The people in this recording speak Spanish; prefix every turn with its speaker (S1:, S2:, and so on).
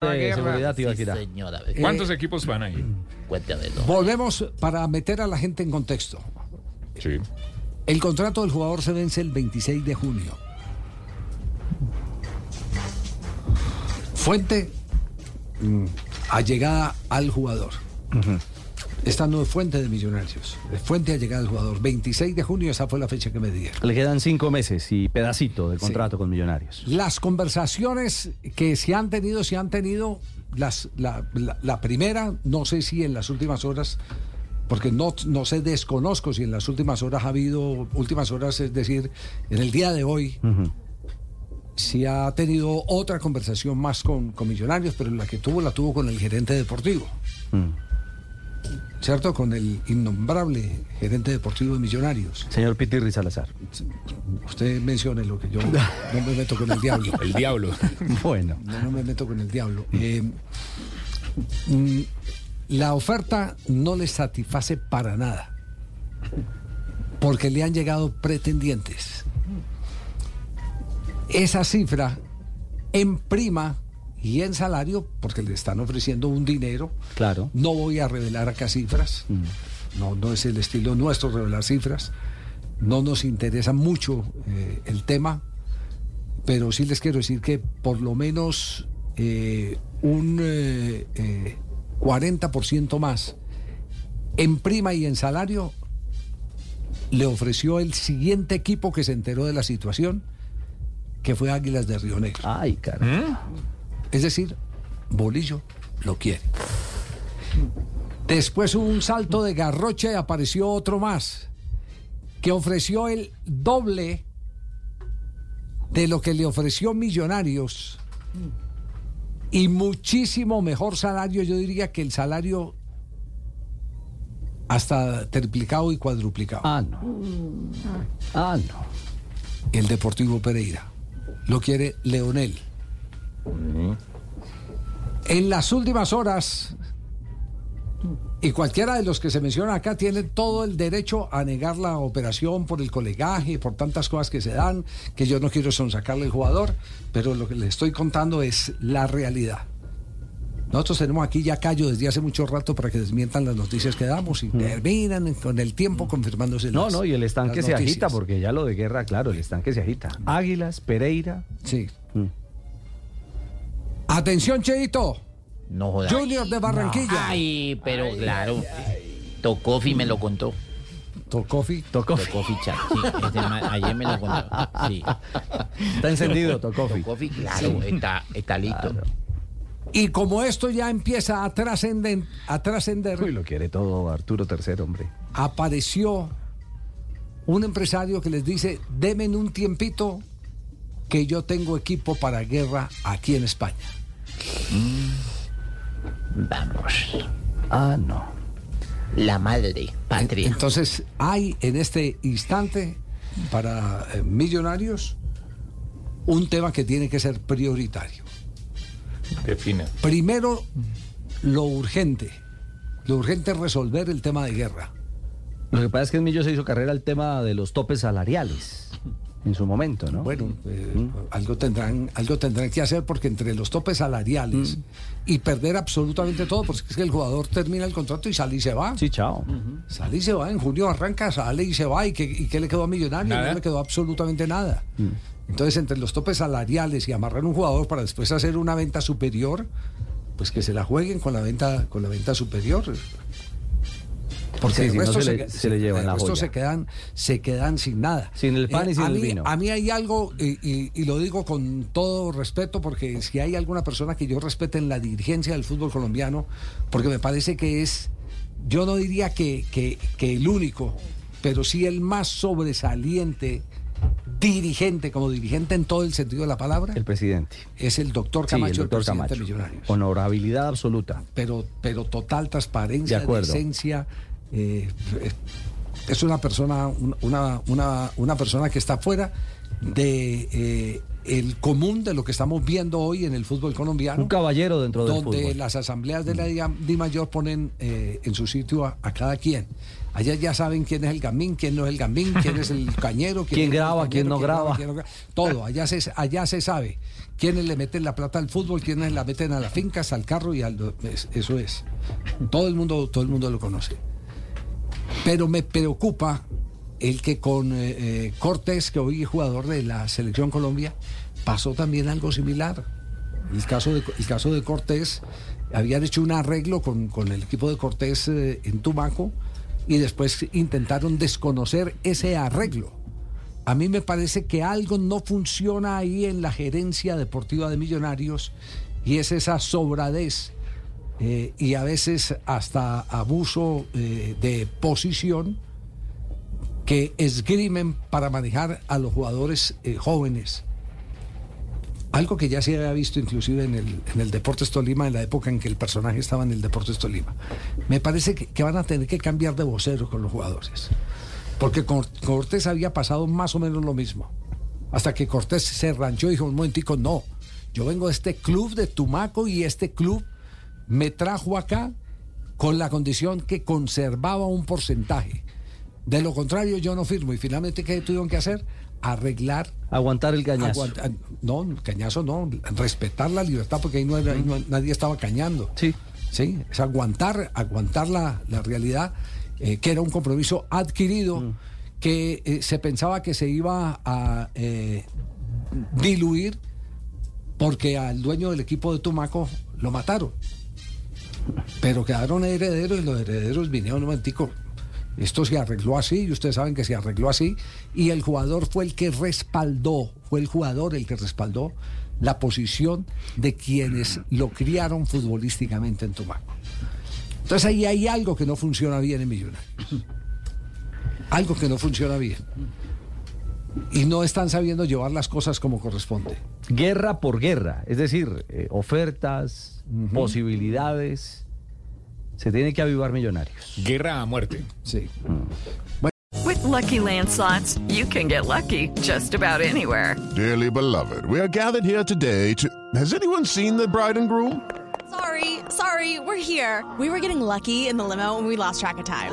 S1: de Tibaquirá.
S2: señora.
S3: ¿Cuántos equipos van ahí?
S2: Cuéntame todo.
S4: Volvemos para meter a la gente en contexto.
S3: Sí.
S4: El contrato del jugador se vence el 26 de junio. Fuente mm, allegada al jugador. Esta no es fuente de millonarios, es fuente allegada al jugador. 26 de junio, esa fue la fecha que me dieron.
S1: Le quedan cinco meses y pedacito de contrato con Millonarios.
S4: Las conversaciones que se han tenido, se han tenido. Las, la, la- la primera, no sé si en las últimas horas, porque no, no sé, desconozco si en las últimas horas ha habido, últimas horas, es decir, en el día de hoy, si ha tenido otra conversación más con, con Millonarios, pero la que tuvo, la tuvo con el gerente deportivo. ¿Cierto? Con el innombrable gerente deportivo de Millonarios.
S1: Señor Pitirri Salazar.
S4: Usted mencione lo que yo no me meto con el diablo.
S3: El diablo.
S1: Bueno,
S4: No, no me meto con el diablo. Eh, mm, la oferta no le satisface para nada. Porque le han llegado pretendientes. Esa cifra en prima y en salario, porque le están ofreciendo un dinero.
S1: claro.
S4: No voy a revelar acá cifras. No, no es el estilo nuestro revelar cifras. No nos interesa mucho eh, el tema, pero sí les quiero decir que por lo menos eh, un eh, eh, 40% más en prima y en salario le ofreció el siguiente equipo que se enteró de la situación, que fue Águilas de Río Negro.
S1: Ay, cara.
S4: Es decir, Bolillo lo quiere. Después hubo un salto de garrocha y apareció otro más, que ofreció el doble de lo que le ofreció Millonarios y muchísimo mejor salario, yo diría que el salario hasta triplicado y cuadruplicado.
S1: Ah, no. Ah, no.
S4: El Deportivo Pereira. Lo quiere Leonel. En las últimas horas, y cualquiera de los que se mencionan acá tiene todo el derecho a negar la operación por el colegaje, por tantas cosas que se dan, que yo no quiero sonsacarle al jugador, pero lo que le estoy contando es la realidad. Nosotros tenemos aquí ya callo desde hace mucho rato para que desmientan las noticias que damos y terminan con el tiempo confirmándose
S1: No,
S4: las-
S1: no, y el estanque se agita porque ya lo de guerra, claro, el estanque se agita. Águilas, Pereira.
S4: Sí.
S1: Mm.
S4: Atención, Cheito.
S2: No jodas.
S4: Junior de Barranquilla.
S2: Ay, pero claro. Tocofi me lo contó.
S4: Tocofi.
S1: Tocó.
S2: Tocofi chat. Sí, ese ma- ayer me lo contó. Sí.
S1: Está encendido, Tocofi.
S2: Tocofi, claro, está, está listo.
S4: Y como esto ya empieza a trascender, a trascender,
S1: Uy, lo quiere todo Arturo III, hombre.
S4: apareció un empresario que les dice, denme un tiempito que yo tengo equipo para guerra aquí en España.
S2: Vamos.
S1: Ah, no.
S2: La madre patria.
S4: Entonces hay en este instante para eh, millonarios un tema que tiene que ser prioritario.
S3: Defina.
S4: Primero, lo urgente. Lo urgente es resolver el tema de guerra.
S1: Lo que pasa es que en Millo se hizo carrera el tema de los topes salariales en su momento, ¿no?
S4: Bueno, eh, algo, tendrán, algo tendrán que hacer porque entre los topes salariales y perder absolutamente todo, porque es que el jugador termina el contrato y sale y se va.
S1: Sí, chao.
S4: Sale y se va, en junio arranca, sale y se va. ¿Y qué, y qué le quedó a Millonario?
S3: Nada.
S4: No le quedó absolutamente nada. Entonces, entre los topes salariales y amarrar un jugador para después hacer una venta superior, pues que se la jueguen con la venta, con la venta superior. Porque
S1: Sí, si no
S4: resto
S1: se le- se le llevan la joya.
S4: se quedan, se quedan sin nada.
S1: Sin el pan y sin el
S4: mí-
S1: vino.
S4: A mí hay algo, y, y- y lo digo con todo respeto, porque si hay alguna persona que yo respete en la dirigencia del fútbol colombiano, porque me parece que es, yo no diría que, que- que el único, pero sí el más sobresaliente dirigente, como dirigente en todo el sentido de la palabra,
S1: El presidente.
S4: es el doctor
S1: Sí, el
S4: Camacho, el,
S1: doctor
S4: presidente
S1: Camacho.
S4: Millonarios
S1: Honorabilidad absoluta.
S4: pero, pero total transparencia,
S1: De acuerdo.
S4: decencia. Eh, es una persona, un- una, una, una persona que está fuera de eh, el común de lo que estamos viendo hoy en el fútbol colombiano.
S1: Un caballero dentro del
S4: donde
S1: fútbol.
S4: las asambleas de la Di Mayor ponen eh, en su sitio a, a cada quien. Allá ya saben quién es el gamín, quién no es el gamín, quién es el cañero,
S1: Quién
S4: es el
S1: graba,
S4: cañero,
S1: quién no graba.
S4: quién gra- Todo, allá se, allá se sabe. Quiénes le meten la plata al fútbol, quiénes la meten a las fincas, al carro y al... es- Eso es. Todo el mundo, todo el mundo lo conoce. Pero me preocupa el que con eh, eh, Cortés, que hoy es jugador de la Selección Colombia, pasó también algo similar. El caso de, de Cortés, habían hecho un arreglo con, con el equipo de Cortés eh, en Tumaco y después intentaron desconocer ese arreglo. A mí me parece que algo no funciona ahí en la gerencia deportiva de Millonarios y es esa sobradez eh, y a veces hasta abuso eh, de posición que esgrimen para manejar a los jugadores eh, jóvenes. Algo que ya se había visto inclusive en el, en el Deportes Tolima, en la época en que el personaje estaba en el Deportes Tolima. Me parece que, van a tener que cambiar de vocero con los jugadores. Porque con Cortés había pasado más o menos lo mismo. Hasta que Cortés se ranchó y dijo, un momentico, no. Yo vengo de este club de Tumaco y este club me trajo acá con la condición que conservaba un porcentaje. De lo contrario, yo no firmo. Y finalmente, ¿qué tuvieron que hacer? Arreglar
S1: Aguantar el cañazo.
S4: Aguanta- no, cañazo no, respetar la libertad porque ahí, no era- ahí no- nadie estaba cañando.
S1: Sí.
S4: Sí, es aguantar, aguantar la, la realidad, eh, que era un compromiso adquirido, que eh, se pensaba que se iba a eh, diluir porque al dueño del equipo de Tumaco lo mataron. Pero quedaron herederos y los herederos vinieron un momentico. Esto se arregló así, y ustedes saben que se arregló así, y el jugador fue el que respaldó, fue el jugador el que respaldó la posición de quienes lo criaron futbolísticamente en Tumaco. Entonces ahí hay algo que no funciona bien en Millonarios. Algo que no funciona bien. Y no están sabiendo llevar las cosas como corresponde.
S1: Guerra por guerra, es decir, eh, ofertas, posibilidades. Se tiene que avivar millonarios.
S3: Guerra a muerte.
S4: Sí.
S5: With Lucky Land slots, you can get lucky just about anywhere.
S6: Dearly beloved, we are gathered here today to. Has anyone seen the bride and groom?
S7: Sorry, sorry, we're here. We were getting lucky in the limo and we lost track of time.